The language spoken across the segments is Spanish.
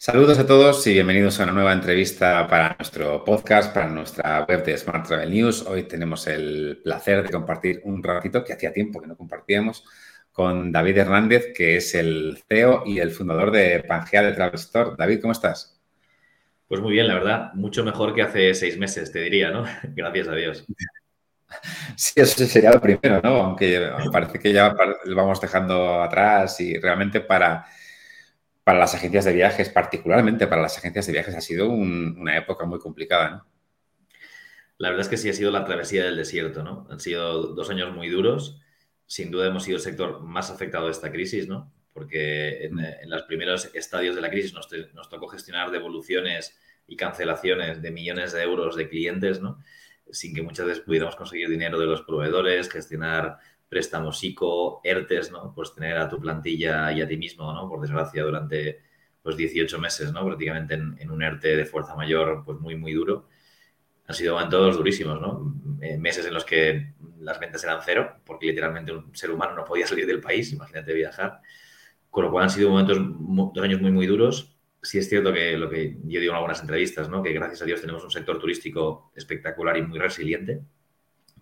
Saludos a todos y bienvenidos a una nueva entrevista para nuestro podcast, para nuestra web de Smart Travel News. Hoy tenemos el placer de compartir un ratito que hacía tiempo que no compartíamos con David Hernández, que es el CEO y el fundador de Pangea de Travel Store. David, ¿cómo estás? Pues muy bien, la verdad, mucho mejor que hace seis meses, te diría, ¿no? Gracias a Dios. Sí, eso sería lo primero, ¿no? Aunque parece que ya lo vamos dejando atrás y realmente para para las agencias de viajes, particularmente para las agencias de viajes, ha sido una época muy complicada, ¿no? La verdad es que sí ha sido la travesía del desierto, ¿no? Han sido dos años muy duros. Sin duda hemos sido el sector más afectado de esta crisis, ¿no? Porque en, mm. los primeros estadios de la crisis nos, nos, tocó gestionar devoluciones y cancelaciones de millones de euros de clientes, ¿no? Sin que muchas veces pudiéramos conseguir dinero de los proveedores, gestionar préstamos ICO, ERTES, ¿no? Pues tener a tu plantilla y a ti mismo, ¿no? Por desgracia, durante pues 18 meses, ¿no? Prácticamente en, un ERTE de fuerza mayor, pues muy, muy duro. Han sido momentos durísimos, ¿no? Eh, meses en los que las ventas eran cero, porque literalmente un ser humano no podía salir del país, imagínate viajar. Con lo cual han sido momentos, dos años muy, muy duros. Sí es cierto que lo que yo digo en algunas entrevistas, ¿no? Que gracias a Dios tenemos un sector turístico espectacular y muy resiliente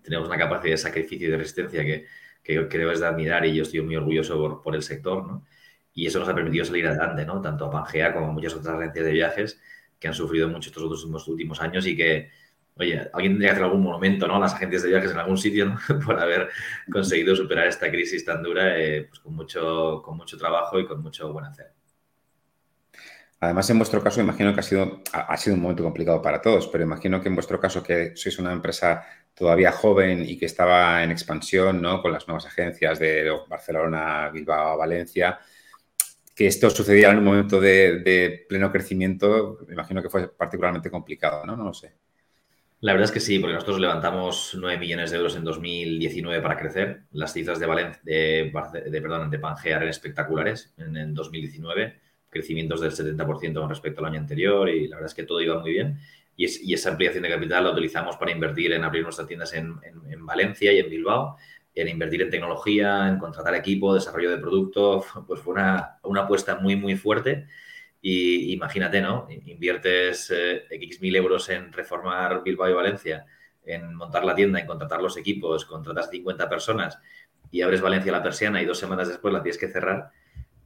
tenemos una capacidad de sacrificio y de resistencia que, que, que debes de admirar y yo estoy muy orgulloso por, el sector, ¿no? Y eso nos ha permitido salir adelante, ¿no? Tanto a Pangea como a muchas otras agencias de viajes que han sufrido mucho estos últimos, últimos años y que, oye, alguien tendría que hacer algún monumento, ¿no? Las agencias de viajes en algún sitio, ¿no? por haber conseguido superar esta crisis tan dura, eh, pues con mucho, con mucho trabajo y con mucho buen hacer. Además, en vuestro caso, imagino que ha sido, ha sido un momento complicado para todos, pero imagino que en vuestro caso, que sois una empresa todavía joven y que estaba en expansión, ¿no? Con las nuevas agencias de Barcelona, Bilbao, Valencia, que esto sucediera en un momento de, pleno crecimiento, me imagino que fue particularmente complicado, ¿no? No lo sé. La verdad es que sí, porque nosotros levantamos 9 millones de euros en 2019 para crecer. Las cifras de, Valencia, de, perdón, de Pangea eran espectaculares en, en 2019, crecimientos del 70% con respecto al año anterior y la verdad es que todo iba muy bien y, esa ampliación de capital la utilizamos para invertir en abrir nuestras tiendas en, Valencia y en Bilbao, en invertir en tecnología, en contratar equipo, desarrollo de producto, pues fue una, apuesta muy, muy fuerte. Y imagínate, ¿no? Inviertes eh, X mil euros en reformar Bilbao y Valencia, en montar la tienda, en contratar los equipos, contratas 50 personas y abres Valencia la persiana y dos semanas después la tienes que cerrar,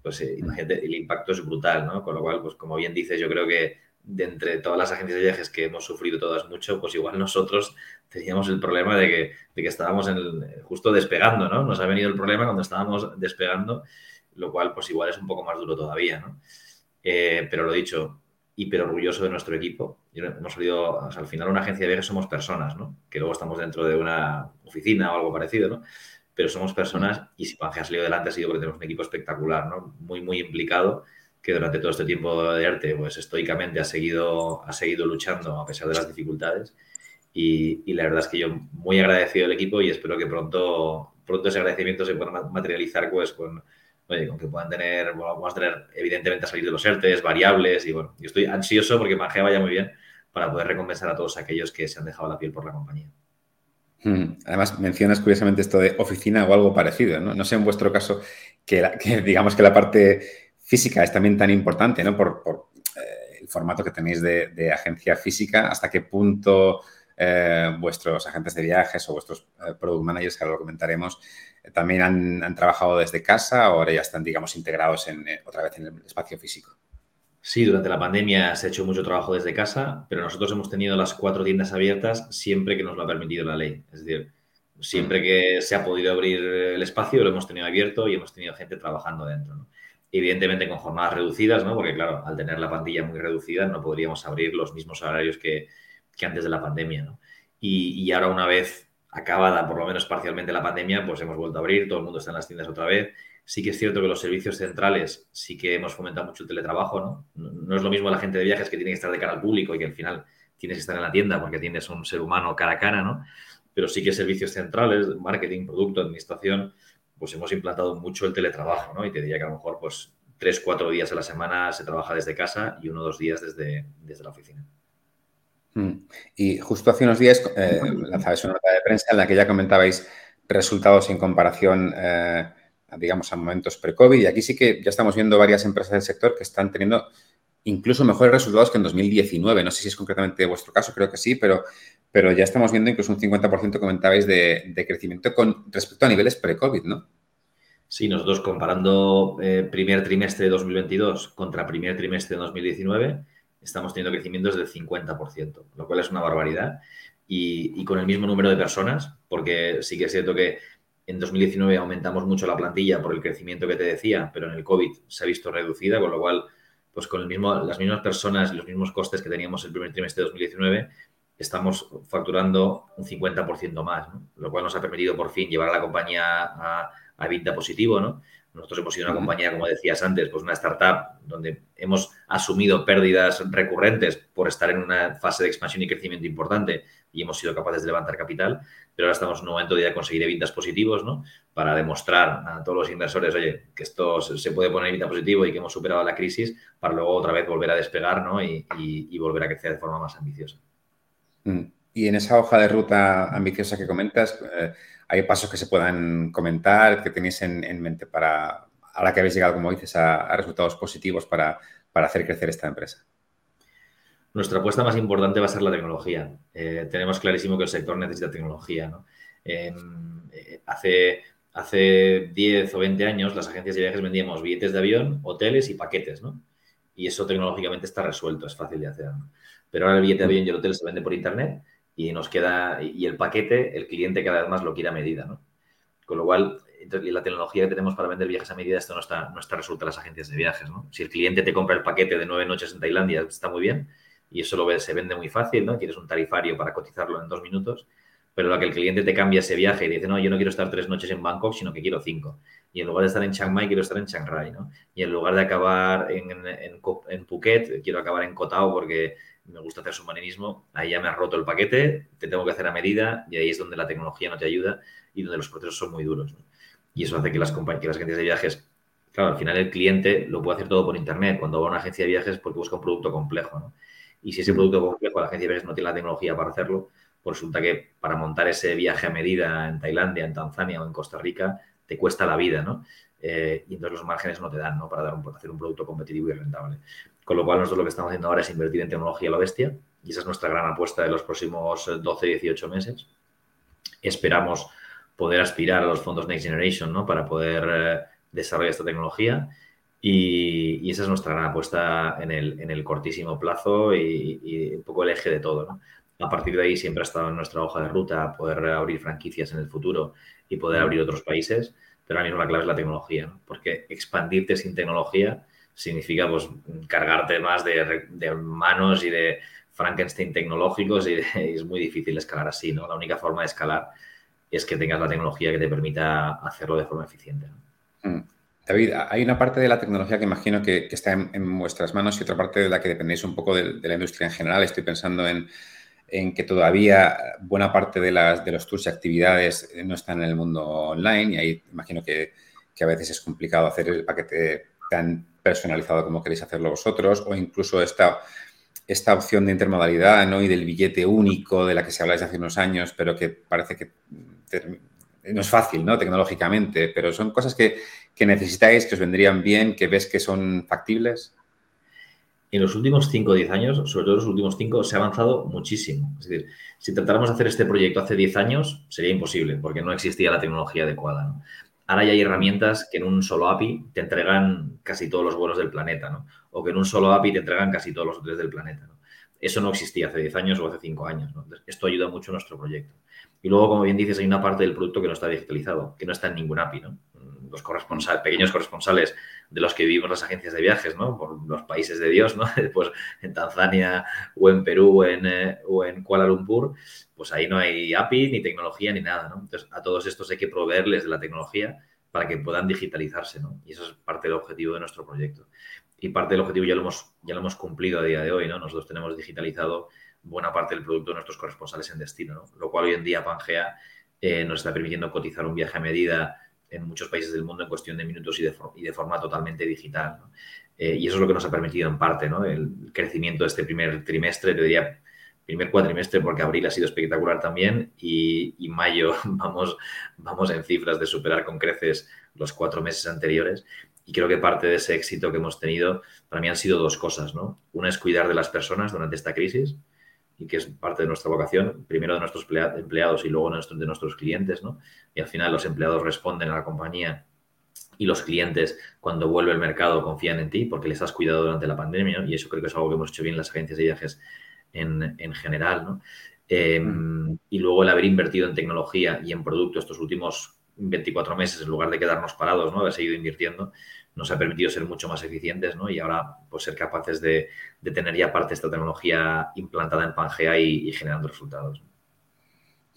pues eh, imagínate, el impacto es brutal, ¿no? Con lo cual, pues como bien dices, yo creo que de entre todas las agencias de viajes que hemos sufrido todas mucho, pues igual nosotros teníamos el problema de que, de que estábamos en justo despegando, ¿no? Nos ha venido el problema cuando estábamos despegando, lo cual pues igual es un poco más duro todavía, ¿no? Eh, pero lo dicho, hiper orgulloso de nuestro equipo. Hemos salido, al final una agencia de viajes somos personas, ¿no? Que luego estamos dentro de una oficina o algo parecido, ¿no? Pero somos personas y si Pangea ha salido adelante ha sido porque tenemos un equipo espectacular, ¿no? Muy, muy implicado que durante todo este tiempo de arte, pues estoicamente ha seguido, ha seguido luchando a pesar de las dificultades. Y, la verdad es que yo muy agradecido al equipo y espero que pronto, pronto ese agradecimiento se pueda materializar pues con, oye, con que puedan tener, bueno, vamos a tener evidentemente a salir de los ERTES, variables y bueno, yo estoy ansioso porque Mangea vaya muy bien para poder recompensar a todos aquellos que se han dejado la piel por la compañía. Hmm. Además, mencionas curiosamente esto de oficina o algo parecido, ¿no? No sé en vuestro caso que, que digamos que la parte física es también tan importante, ¿no? Por, eh, el formato que tenéis de, agencia física, hasta qué punto eh, vuestros agentes de viajes o vuestros eh, product managers, que ahora lo comentaremos, también han, trabajado desde casa o ahora ya están, digamos, integrados en, otra vez en el espacio físico. Sí, durante la pandemia se ha hecho mucho trabajo desde casa, pero nosotros hemos tenido las cuatro tiendas abiertas siempre que nos lo ha permitido la ley. Es decir, siempre que se ha podido abrir el espacio lo hemos tenido abierto y hemos tenido gente trabajando dentro. evidentemente con jornadas reducidas, ¿no? Porque claro, al tener la plantilla muy reducida no podríamos abrir los mismos horarios que, antes de la pandemia, ¿no? Y, ahora una vez acabada por lo menos parcialmente la pandemia, pues hemos vuelto a abrir, todo el mundo está en las tiendas otra vez. Sí que es cierto que los servicios centrales sí que hemos fomentado mucho el teletrabajo, ¿no? No, es lo mismo la gente de viajes que tiene que estar de cara al público y que al final tienes que estar en la tienda porque tienes un ser humano cara a cara, ¿no? Pero sí que servicios centrales, marketing, producto, administración, pues hemos implantado mucho el teletrabajo, ¿no? Y te diría que a lo mejor, pues, tres, cuatro días a la semana se trabaja desde casa y uno o dos días desde, desde la oficina. Hmm. Y justo hace unos días eh, lanzabais una nota de prensa en la que ya comentabais resultados en comparación, eh, digamos, a momentos pre-COVID. Y aquí sí que ya estamos viendo varias empresas del sector que están teniendo incluso mejores resultados que en 2019. No sé si es concretamente vuestro caso, creo que sí, pero, pero ya estamos viendo incluso un 50% comentabais de, de, crecimiento con respecto a niveles pre-COVID, ¿no? Sí, nosotros comparando eh, primer trimestre de 2022 contra primer trimestre de 2019, estamos teniendo crecimientos del 50%, lo cual es una barbaridad. Y, y, con el mismo número de personas, porque sí que es cierto que en 2019 aumentamos mucho la plantilla por el crecimiento que te decía, pero en el COVID se ha visto reducida, con lo cual pues con el mismo, las mismas personas y los mismos costes que teníamos el primer trimestre de 2019, estamos facturando un 50% más, lo cual nos ha permitido por fin llevar a la compañía a, a EBITDA positivo, ¿no? Nosotros hemos sido una compañía, como decías antes, pues una startup donde hemos asumido pérdidas recurrentes por estar en una fase de expansión y crecimiento importante y hemos sido capaces de levantar capital, pero ahora estamos en un momento de conseguir evitas positivos, ¿no? Para demostrar a todos los inversores, oye, que esto se puede poner evita positivo y que hemos superado la crisis para luego otra vez volver a despegar, ¿no? Y, y, y volver a crecer de forma más ambiciosa. Mm. Y en esa hoja de ruta ambiciosa que comentas, eh, ¿hay pasos que se puedan comentar, que tenéis en, en, mente para, ahora que habéis llegado, como dices, a, a resultados positivos para, para, hacer crecer esta empresa? Nuestra apuesta más importante va a ser la tecnología. Eh, tenemos clarísimo que el sector necesita tecnología. ¿no? Eh, hace, hace 10 o 20 años las agencias de viajes vendíamos billetes de avión, hoteles y paquetes. ¿no? Y eso tecnológicamente está resuelto, es fácil de hacer. ¿no? Pero ahora el billete de avión y el hotel se vende por internet y nos queda, y el paquete, el cliente cada vez más lo quiere a medida, ¿no? Con lo cual, la tecnología que tenemos para vender viajes a medida, esto no está, no está resulta las agencias de viajes, ¿no? Si el cliente te compra el paquete de nueve noches en Tailandia, está muy bien, y eso lo se vende muy fácil, ¿no? Quieres un tarifario para cotizarlo en dos minutos, pero la que el cliente te cambia ese viaje y dice, no, yo no quiero estar tres noches en Bangkok, sino que quiero cinco. Y en lugar de estar en Chiang Mai, quiero estar en Chiang Rai, ¿no? Y en lugar de acabar en, en, en Phuket, quiero acabar en Koh Tao porque me gusta hacer submarinismo, ahí ya me has roto el paquete, te tengo que hacer a medida y ahí es donde la tecnología no te ayuda y donde los procesos son muy duros. Y eso hace que las, que las agencias de viajes, claro, al final el cliente lo puede hacer todo por internet. Cuando va a una agencia de viajes porque busca un producto complejo. Y si ese producto complejo la agencia de viajes no tiene la tecnología para hacerlo, pues resulta que para montar ese viaje a medida en Tailandia, en Tanzania o en Costa Rica, te cuesta la vida, ¿no? Eh, y entonces los márgenes no te dan. Para dar un, hacer un producto competitivo y rentable. Con lo cual, nosotros lo que estamos haciendo ahora es invertir en tecnología a la bestia y esa es nuestra gran apuesta de los próximos 12-18 meses. Esperamos poder aspirar a los fondos Next Generation ¿no? para poder eh, desarrollar esta tecnología y, y, esa es nuestra gran apuesta en el, en el cortísimo plazo y, y, un poco el eje de todo. ¿no? A partir de ahí siempre ha estado en nuestra hoja de ruta poder abrir franquicias en el futuro y poder abrir otros países, pero ahora mismo la clave es la tecnología, ¿no? porque expandirte sin tecnología significa pues cargarte más de, manos y de Frankenstein tecnológicos y, es muy difícil escalar así, ¿no? La única forma de escalar es que tengas la tecnología que te permita hacerlo de forma eficiente. Mm. David, hay una parte de la tecnología que imagino que, está en, en, vuestras manos y otra parte de la que dependéis un poco de, la industria en general. Estoy pensando en, que todavía buena parte de, las, de los tours y actividades no están en el mundo online y ahí imagino que, que a veces es complicado hacer el paquete tan personalizado como queréis hacerlo vosotros, o incluso esta, esta opción de intermodalidad ¿no? y del billete único de la que se habláis hace unos años, pero que parece que no es fácil ¿no? tecnológicamente, pero son cosas que, que necesitáis, que os vendrían bien, que ves que son factibles. En los últimos 5 o 10 años, sobre todo los últimos 5, se ha avanzado muchísimo. Es decir, si tratáramos de hacer este proyecto hace 10 años, sería imposible, porque no existía la tecnología adecuada. ¿no? Ahora ya hay herramientas que en un solo API te entregan casi todos los vuelos del planeta, ¿no? O que en un solo API te entregan casi todos los hoteles del planeta, ¿no? Eso no existía hace 10 años o hace 5 años, ¿no? Esto ayuda mucho a nuestro proyecto. Y luego, como bien dices, hay una parte del producto que no está digitalizado, que no está en ningún API, ¿no? Los corresponsales, pequeños corresponsales de los que vivimos las agencias de viajes, ¿no? Por los países de Dios, ¿no? Pues en Tanzania o en Perú en, eh, o en Kuala Lumpur, pues ahí no hay API, ni tecnología, ni nada, ¿no? Entonces, a todos estos hay que proveerles de la tecnología para que puedan digitalizarse, ¿no? Y eso es parte del objetivo de nuestro proyecto. Y parte del objetivo ya lo hemos, ya lo hemos cumplido a día de hoy, ¿no? Nosotros tenemos digitalizado buena parte del producto de nuestros corresponsales en destino, ¿no? Lo cual hoy en día Pangea eh, nos está permitiendo cotizar un viaje a medida en muchos países del mundo en cuestión de minutos y de, forma totalmente digital, eh, y eso es lo que nos ha permitido en parte, ¿no? El crecimiento de este primer trimestre, te diría, primer cuatrimestre, porque abril ha sido espectacular también, y, y, mayo vamos, vamos en cifras de superar con creces los cuatro meses anteriores. Y creo que parte de ese éxito que hemos tenido para mí han sido dos cosas, ¿no? Una es cuidar de las personas durante esta crisis y que es parte de nuestra vocación, primero de nuestros empleados y luego de nuestros, clientes, ¿no? Y al final los empleados responden a la compañía y los clientes cuando vuelve el mercado confían en ti porque les has cuidado durante la pandemia y eso creo que es algo que hemos hecho bien las agencias de viajes en, en general, ¿no? Em, y luego el haber invertido en tecnología y en producto estos últimos 24 meses, en lugar de quedarnos parados, ¿no? haber seguido invirtiendo, nos ha permitido ser mucho más eficientes ¿no? y ahora pues, ser capaces de, tener ya parte de esta tecnología implantada en Pangea y, generando resultados.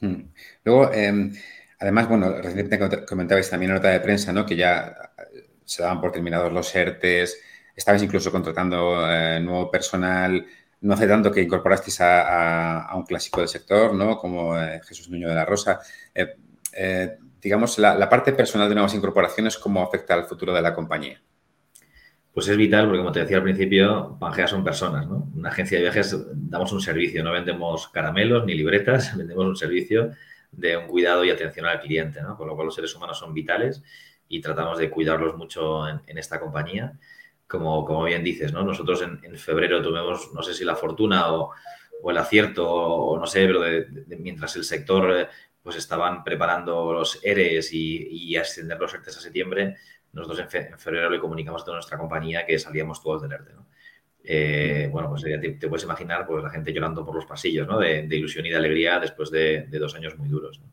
Hmm. Luego, em, además, bueno, recientemente comentabais también en nota de prensa ¿no? que ya se daban por terminados los ERTES, estabais incluso contratando eh, nuevo personal no hace tanto que incorporasteis a, un clásico del sector, ¿no? Como eh, Jesús Nuño de la Rosa. Eh, digamos, la, parte personal de nuevas incorporaciones, ¿cómo afecta al futuro de la compañía? Pues es vital porque, como te decía al principio, Pangea son personas, ¿no? Una agencia de viajes damos un servicio, no vendemos caramelos ni libretas, vendemos un servicio de un cuidado y atención al cliente, ¿no? Con lo cual los seres humanos son vitales y tratamos de cuidarlos mucho en esta compañía como, como bien dices, ¿no? Nosotros en, febrero tuvimos, no sé si la fortuna o, el acierto, o, no sé, pero mientras el sector pues estaban preparando los ERES y, y extender los ERTES a septiembre, nosotros en, febrero le comunicamos a toda nuestra compañía que salíamos todos del ERTE, ¿no? Eh, bueno, pues ya te, puedes imaginar pues, la gente llorando por los pasillos, ¿no? De, ilusión y de alegría después de, de dos años muy duros. ¿no?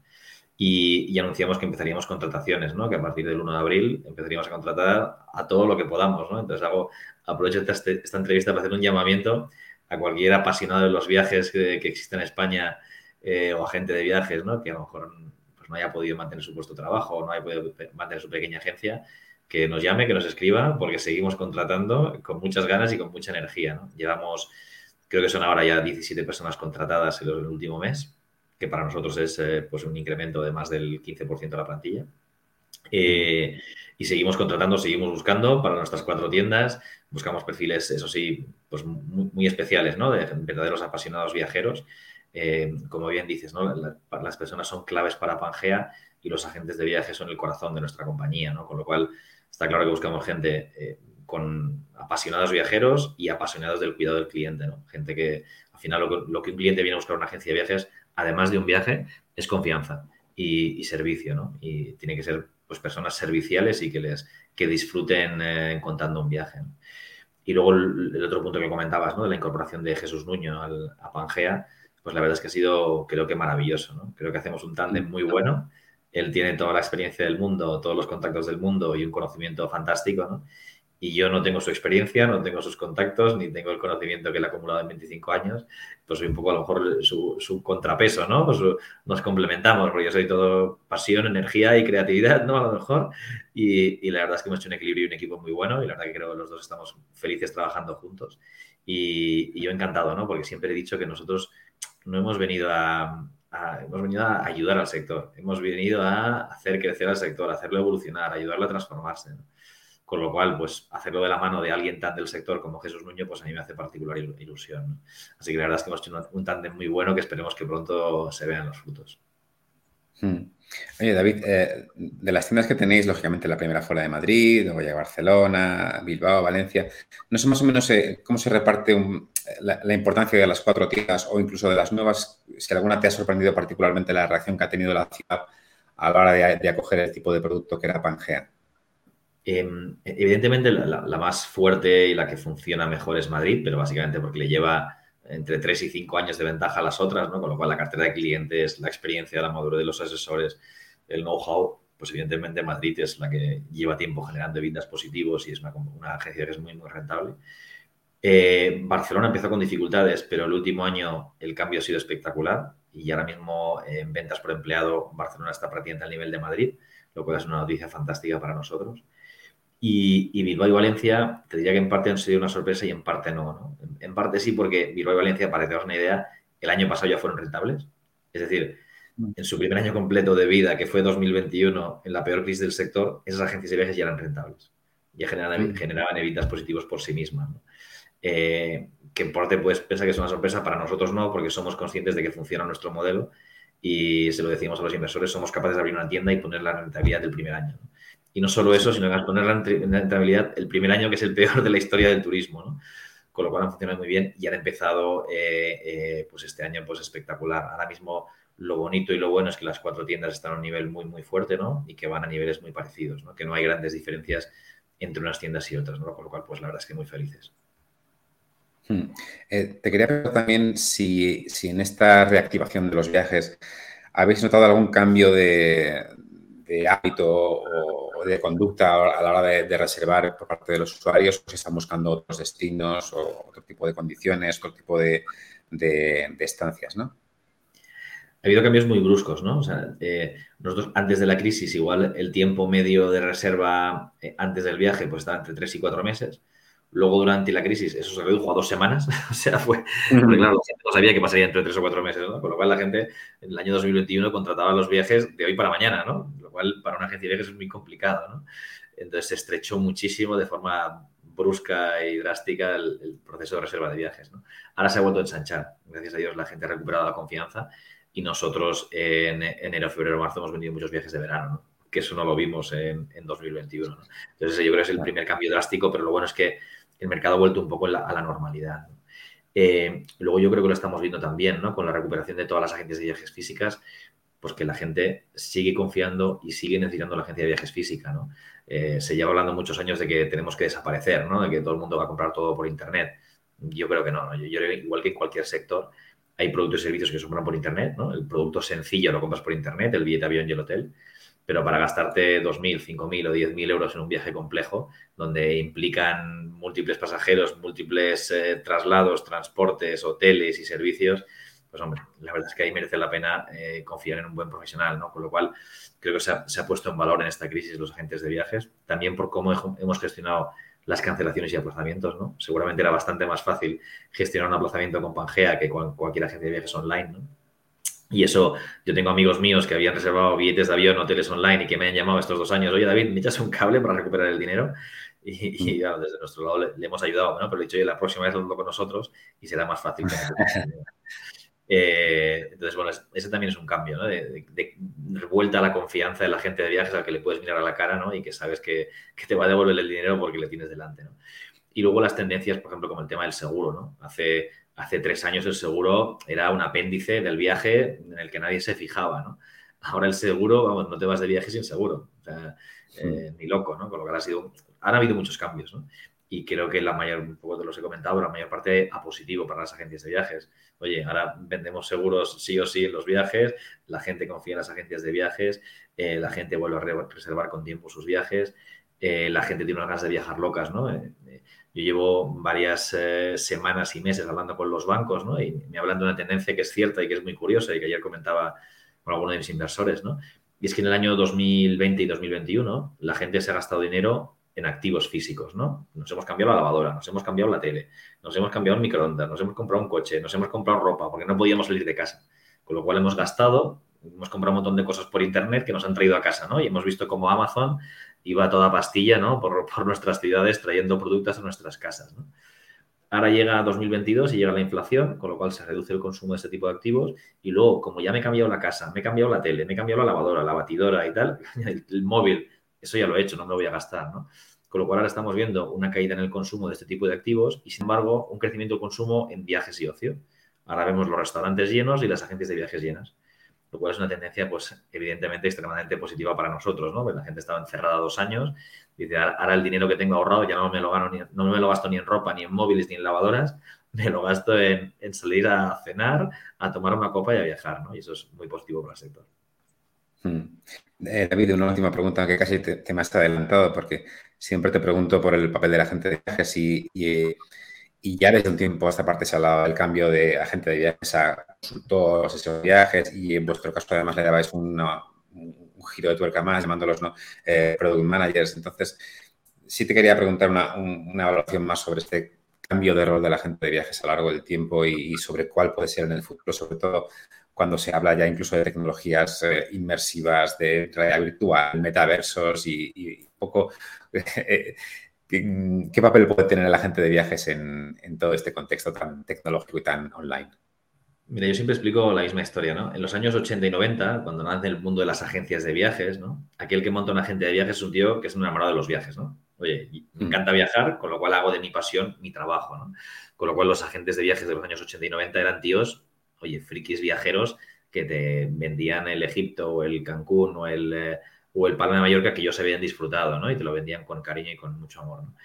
y, anunciamos que empezaríamos contrataciones, ¿no? Que a partir del 1 de abril empezaríamos a contratar a todo lo que podamos, ¿no? Entonces hago, aprovecho esta, esta entrevista para hacer un llamamiento a cualquier apasionado de los viajes que, existe en España eh, o agente de viajes, ¿no? Que a lo mejor pues, no haya podido mantener su puesto de trabajo o no haya podido mantener su pequeña agencia, que nos llame, que nos escriba, porque seguimos contratando con muchas ganas y con mucha energía, ¿no? Llevamos, creo que son ahora ya 17 personas contratadas en el último mes que para nosotros es eh, pues un incremento de más del 15% de la plantilla. Eh, y seguimos contratando, seguimos buscando para nuestras cuatro tiendas. Buscamos perfiles, eso sí, pues muy, especiales, ¿no? De verdaderos apasionados viajeros. Eh, como bien dices, las personas son claves para Pangea y los agentes de viaje son el corazón de nuestra compañía, ¿no? Con lo cual, está claro que buscamos gente con apasionados viajeros y apasionados del cuidado del cliente. Gente que, al final, lo, que un cliente viene a buscar una agencia de viajes además de un viaje, es confianza y, servicio. Y tiene que ser pues personas serviciales y que les que disfruten eh, contando un viaje. Y luego el, otro punto que comentabas. De la incorporación de Jesús Nuño a Pangea, pues la verdad es que ha sido, creo que maravilloso, ¿no? Creo que hacemos un tándem muy bueno. Él tiene toda la experiencia del mundo, todos los contactos del mundo y un conocimiento fantástico, ¿no? y yo no tengo su experiencia, no tengo sus contactos, ni tengo el conocimiento que él ha acumulado en 25 años, pues soy un poco a lo mejor su, contrapeso, ¿no? Pues nos complementamos, porque yo soy todo pasión, energía y creatividad, ¿no? A lo mejor. Y, la verdad es que hemos hecho un equilibrio y un equipo muy bueno y la verdad que creo que los dos estamos felices trabajando juntos. Y, yo encantado, ¿no? Porque siempre he dicho que nosotros no hemos venido a, hemos venido a ayudar al sector, hemos venido a hacer crecer al sector, a hacerlo evolucionar, ayudarlo a transformarse. Con lo cual, pues hacerlo de la mano de alguien tan del sector como Jesús Nuño, pues a mí me hace particular ilusión. Así que la verdad es que hemos hecho un tándem muy bueno que esperemos que pronto se vean los frutos. Hmm. Oye, David, eh, de las tiendas que tenéis, lógicamente la primera fuera de Madrid, luego ya Barcelona, Bilbao, Valencia, no sé más o menos eh, cómo se reparte la, importancia de las cuatro tiendas o incluso de las nuevas, si alguna te ha sorprendido particularmente la reacción que ha tenido la ciudad a la hora de, de acoger el tipo de producto que era Pangea. Em, evidentemente, la, más fuerte y la que funciona mejor es Madrid, pero básicamente porque le lleva entre 3 y 5 años de ventaja a las otras, ¿no? Con lo cual la cartera de clientes, la experiencia, la madurez de los asesores, el know-how, pues evidentemente Madrid es la que lleva tiempo generando evitas positivos y es una, agencia que es muy, muy rentable. Eh, Barcelona empezó con dificultades, pero el último año el cambio ha sido espectacular y ahora mismo en ventas por empleado Barcelona está prácticamente al nivel de Madrid, lo cual es una noticia fantástica para nosotros. Y, Bilbao y Valencia, te diría que en parte han sido una sorpresa y en parte no. En, parte sí, porque Bilbao y Valencia, para que te una idea, el año pasado ya fueron rentables. Es decir, mm. en su primer año completo de vida, que fue 2021, en la peor crisis del sector, esas agencias de viajes ya eran rentables. Ya generaban, mm. generaban evitas positivos por sí mismas. Eh, que en parte puedes pensar que es una sorpresa, para nosotros no, porque somos conscientes de que funciona nuestro modelo y se lo decimos a los inversores, somos capaces de abrir una tienda y poner la rentabilidad del primer año. Y no solo eso, sino que poner en rentabilidad el primer año que es el peor de la historia del turismo, ¿no? Con lo cual han funcionado muy bien y han empezado eh, eh, pues este año pues espectacular. Ahora mismo lo bonito y lo bueno es que las cuatro tiendas están a un nivel muy, muy fuerte, ¿no? Y que van a niveles muy parecidos, ¿no? Que no hay grandes diferencias entre unas tiendas y otras, ¿no? Con lo cual, pues la verdad es que muy felices. Hmm. Eh, te quería preguntar también si, en esta reactivación de los viajes habéis notado algún cambio de, hábito o, de conducta a la hora de, reservar por parte de los usuarios, o si están buscando otros destinos o otro tipo de condiciones, otro tipo de, estancias, ¿no? Ha habido cambios muy bruscos, ¿no? O sea, eh, nosotros antes de la crisis, igual el tiempo medio de reserva eh, antes del viaje, pues estaba entre tres y cuatro meses. Luego, durante la crisis, eso se redujo a dos semanas. o sea, fue. claro, la gente no sabía que pasaría entre tres o cuatro meses, ¿no? Con lo cual, la gente en el año 2021 contrataba los viajes de hoy para mañana, ¿no? Lo cual, para una agencia de viajes es muy complicado, ¿no? Entonces, se estrechó muchísimo de forma brusca y drástica el, proceso de reserva de viajes, ¿no? Ahora se ha vuelto a ensanchar. Gracias a Dios, la gente ha recuperado la confianza y nosotros en enero, febrero, marzo hemos vendido muchos viajes de verano, ¿no? que eso no lo vimos en, en 2021. ¿no? Entonces, yo creo que es el primer cambio drástico, pero lo bueno es que el mercado ha vuelto un poco a la normalidad. Eh, luego yo creo que lo estamos viendo también, ¿no? Con la recuperación de todas las agencias de viajes físicas, pues que la gente sigue confiando y sigue necesitando la agencia de viajes física, ¿no? Eh, se lleva hablando muchos años de que tenemos que desaparecer, ¿no? De que todo el mundo va a comprar todo por Internet. Yo creo que no, Yo, yo que igual que en cualquier sector, hay productos y servicios que se compran por Internet, ¿no? El producto sencillo lo compras por Internet, el billete avión y el hotel pero para gastarte 2.000, 5.000 o 10.000 euros en un viaje complejo, donde implican múltiples pasajeros, múltiples eh, traslados, transportes, hoteles y servicios, pues hombre, la verdad es que ahí merece la pena eh, confiar en un buen profesional, ¿no? Con lo cual, creo que se ha, puesto en valor en esta crisis los agentes de viajes, también por cómo hemos gestionado las cancelaciones y aplazamientos, ¿no? Seguramente era bastante más fácil gestionar un aplazamiento con Pangea que con cualquier agencia de viajes online, ¿no? Y eso, yo tengo amigos míos que habían reservado billetes de avión, hoteles online y que me han llamado estos dos años, oye David, ¿me echas un cable para recuperar el dinero? Y, mm. desde nuestro lado le, hemos ayudado, ¿no? Pero le he dicho, oye, la próxima vez lo con nosotros y será más fácil. eh, entonces, bueno, ese también es un cambio, ¿no? De, revuelta a la confianza de la gente de viajes al que le puedes mirar a la cara, ¿no? Y que sabes que, que te va a devolver el dinero porque le tienes delante, ¿no? Y luego las tendencias, por ejemplo, como el tema del seguro, ¿no? Hace hace tres años el seguro era un apéndice del viaje en el que nadie se fijaba, ¿no? Ahora el seguro, vamos, no te vas de viaje sin seguro, o sea, eh, ni loco, ¿no? Con lo que ha sido, han habido muchos cambios, ¿no? Y creo que la mayor, un poco te los he comentado, la mayor parte a positivo para las agencias de viajes. Oye, ahora vendemos seguros sí o sí en los viajes, la gente confía en las agencias de viajes, eh, la gente vuelve a reservar con tiempo sus viajes, eh, la gente tiene unas ganas de viajar locas, ¿no? Yo llevo varias eh, semanas y meses hablando con los bancos, ¿no? Y me hablan de una tendencia que es cierta y que es muy curiosa y que ayer comentaba con alguno de mis inversores, ¿no? Y es que en el año 2020 y 2021 la gente se ha gastado dinero en activos físicos, ¿no? Nos hemos cambiado la lavadora, nos hemos cambiado la tele, nos hemos cambiado el microondas, nos hemos comprado un coche, nos hemos comprado ropa porque no podíamos salir de casa. Con lo cual hemos gastado, hemos comprado un montón de cosas por internet que nos han traído a casa, ¿no? Y hemos visto cómo Amazon iba toda pastilla, ¿no? Por, nuestras ciudades trayendo productos a nuestras casas. Ahora llega 2022 y llega la inflación, con lo cual se reduce el consumo de este tipo de activos. Y luego, como ya me he cambiado la casa, me he cambiado la tele, me he cambiado la lavadora, la batidora y tal, el, móvil, eso ya lo he hecho, no me lo voy a gastar, ¿no? Con lo cual ahora estamos viendo una caída en el consumo de este tipo de activos y, sin embargo, un crecimiento del consumo en viajes y ocio. Ahora vemos los restaurantes llenos y las agencias de viajes llenas lo cual es una tendencia, pues, evidentemente extremadamente positiva para nosotros, ¿no? Porque la gente estaba encerrada dos años, dice, ahora el dinero que tengo ahorrado ya no me lo gano ni, no me lo gasto ni en ropa, ni en móviles, ni en lavadoras, me lo gasto en, salir a cenar, a tomar una copa y a viajar, ¿no? Y eso es muy positivo para el sector. Hmm. Eh, David, una última pregunta que casi te, me has adelantado, porque siempre te pregunto por el papel de la gente de viajes y, y y ya desde un tiempo a esta parte se ha hablado del cambio de agente de viajes a consultor, asesor viajes y en vuestro caso además le dabais un giro de tuerca más llamándolos ¿no? Eh, product managers. Entonces, sí te quería preguntar una, una, evaluación más sobre este cambio de rol de la agente de viajes a lo largo del tiempo y, sobre cuál puede ser en el futuro, sobre todo cuando se habla ya incluso de tecnologías eh, inmersivas, de realidad virtual, metaversos y, y poco eh, ¿Qué, papel puede tener el agente de viajes en, todo este contexto tan tecnológico y tan online? Mira, yo siempre explico la misma historia, ¿no? En los años 80 y 90, cuando nace el mundo de las agencias de viajes, ¿no? Aquel que monta una agencia de viajes es un tío que es un enamorado de los viajes, ¿no? Oye, me mm. encanta viajar, con lo cual hago de mi pasión mi trabajo, ¿no? Con lo cual los agentes de viajes de los años 80 y 90 eran tíos, oye, frikis viajeros que te vendían el Egipto o el Cancún o el, eh, o el Palma de Mallorca que ellos habían disfrutado, ¿no? Y te lo vendían con cariño y con mucho amor, ¿no?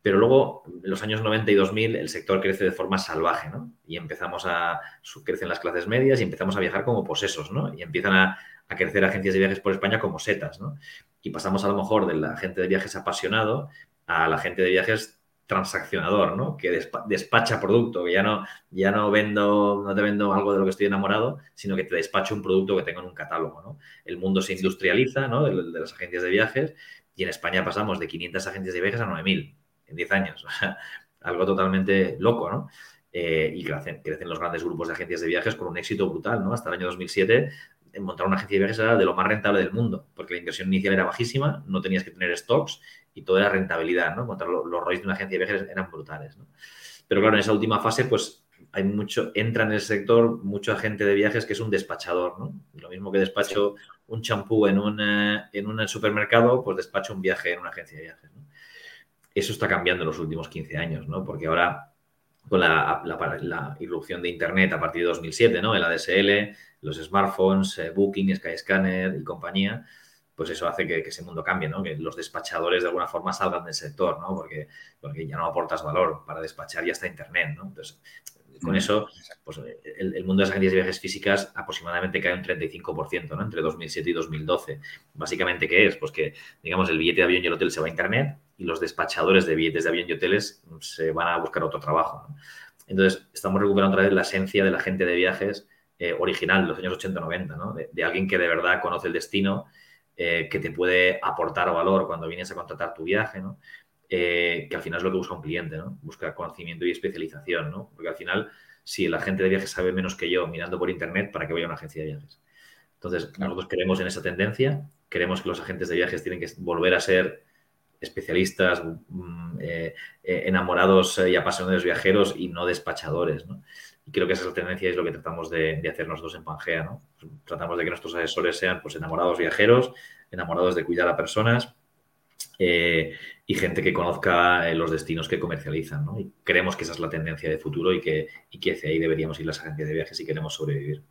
Pero luego, en los años 90 y 2000, el sector crece de forma salvaje, ¿no? Y empezamos a... crecen las clases medias y empezamos a viajar como posesos, ¿no? Y empiezan a, crecer agencias de viajes por España como setas, ¿no? Y pasamos a lo mejor de la gente de viajes apasionado a la gente de viajes transaccionador, ¿no? Que despacha producto, que ya no, ya no vendo, no te vendo algo de lo que estoy enamorado, sino que te despacho un producto que tengo en un catálogo, ¿no? El mundo se industrializa, ¿no? De, de las agencias de viajes y en España pasamos de 500 agencias de viajes a 9.000 en 10 años. algo totalmente loco, ¿no? Eh, y crecen, crecen, los grandes grupos de agencias de viajes con un éxito brutal, ¿no? Hasta el año 2007, montar una agencia de viajes era de lo más rentable del mundo, porque la inversión inicial era bajísima, no tenías que tener stocks y todo era rentabilidad, ¿no? Montar los, los ROIs de una agencia de viajes eran brutales, ¿no? Pero claro, en esa última fase, pues hay mucho, entra en el sector mucho agente de viajes que es un despachador, ¿no? Lo mismo que despacho un champú en un, en un supermercado, pues despacho un viaje en una agencia de viajes, ¿no? Eso está cambiando en los últimos 15 años, ¿no? Porque ahora, con la, irrupción de Internet a partir de 2007, ¿no? El ADSL, los smartphones, eh, Booking, Skyscanner y compañía, pues eso hace que, ese mundo cambie, ¿no? Que los despachadores de alguna forma salgan del sector, ¿no? Porque, porque ya no aportas valor. Para despachar ya está Internet, ¿no? Entonces, con eso, pues el, mundo de las agencias de viajes físicas aproximadamente cae un 35%, ¿no? Entre 2007 y 2012. Básicamente, ¿qué es? Pues que, digamos, el billete de avión y el hotel se va a Internet y los despachadores de billetes de avión y hoteles se van a buscar otro trabajo. Entonces, estamos recuperando otra vez la esencia de la gente de viajes eh, original de los años 80-90, ¿no? De, alguien que de verdad conoce el destino, eh, que te puede aportar valor cuando vienes a contratar tu viaje, ¿no? Eh, que al final es lo que busca un cliente, ¿no? Busca conocimiento y especialización, ¿no? Porque al final, si la gente de viajes sabe menos que yo mirando por internet, ¿para qué voy a una agencia de viajes? Entonces, nosotros creemos en esa tendencia, queremos que los agentes de viajes tienen que volver a ser especialistas, mm, eh, eh, enamorados y apasionados viajeros y no despachadores, ¿no? Y creo que esa es la tendencia y es lo que tratamos de, hacer nosotros en Pangea, ¿no? Tratamos de que nuestros asesores sean pues enamorados viajeros, enamorados de cuidar a personas eh, y gente que conozca eh, los destinos que comercializan. ¿no? Y creemos que esa es la tendencia de futuro y que, y que hacia ahí deberíamos ir las agencias de viajes si queremos sobrevivir.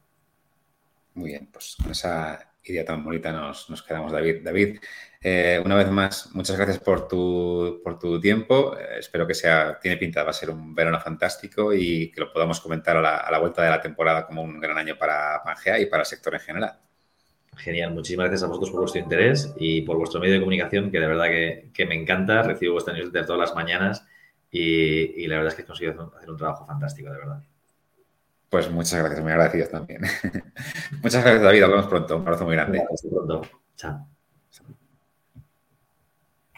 Muy bien, pues con esa idea tan bonita nos, nos quedamos, David. David, eh, una vez más, muchas gracias por tu, por tu tiempo. espero que sea, tiene pinta, va a ser un verano fantástico y que lo podamos comentar a la, a la vuelta de la temporada como un gran año para Pangea y para el sector en general. Genial, muchísimas gracias a vosotros por vuestro interés y por vuestro medio de comunicación, que de verdad que, me encanta. Recibo vuestra newsletter todas las mañanas y, la verdad es que he conseguido hacer un trabajo fantástico, de verdad. Pues muchas gracias, muy agradecido también. muchas gracias, David. Hablamos pronto. Un abrazo muy grande. Hasta pronto. Chao.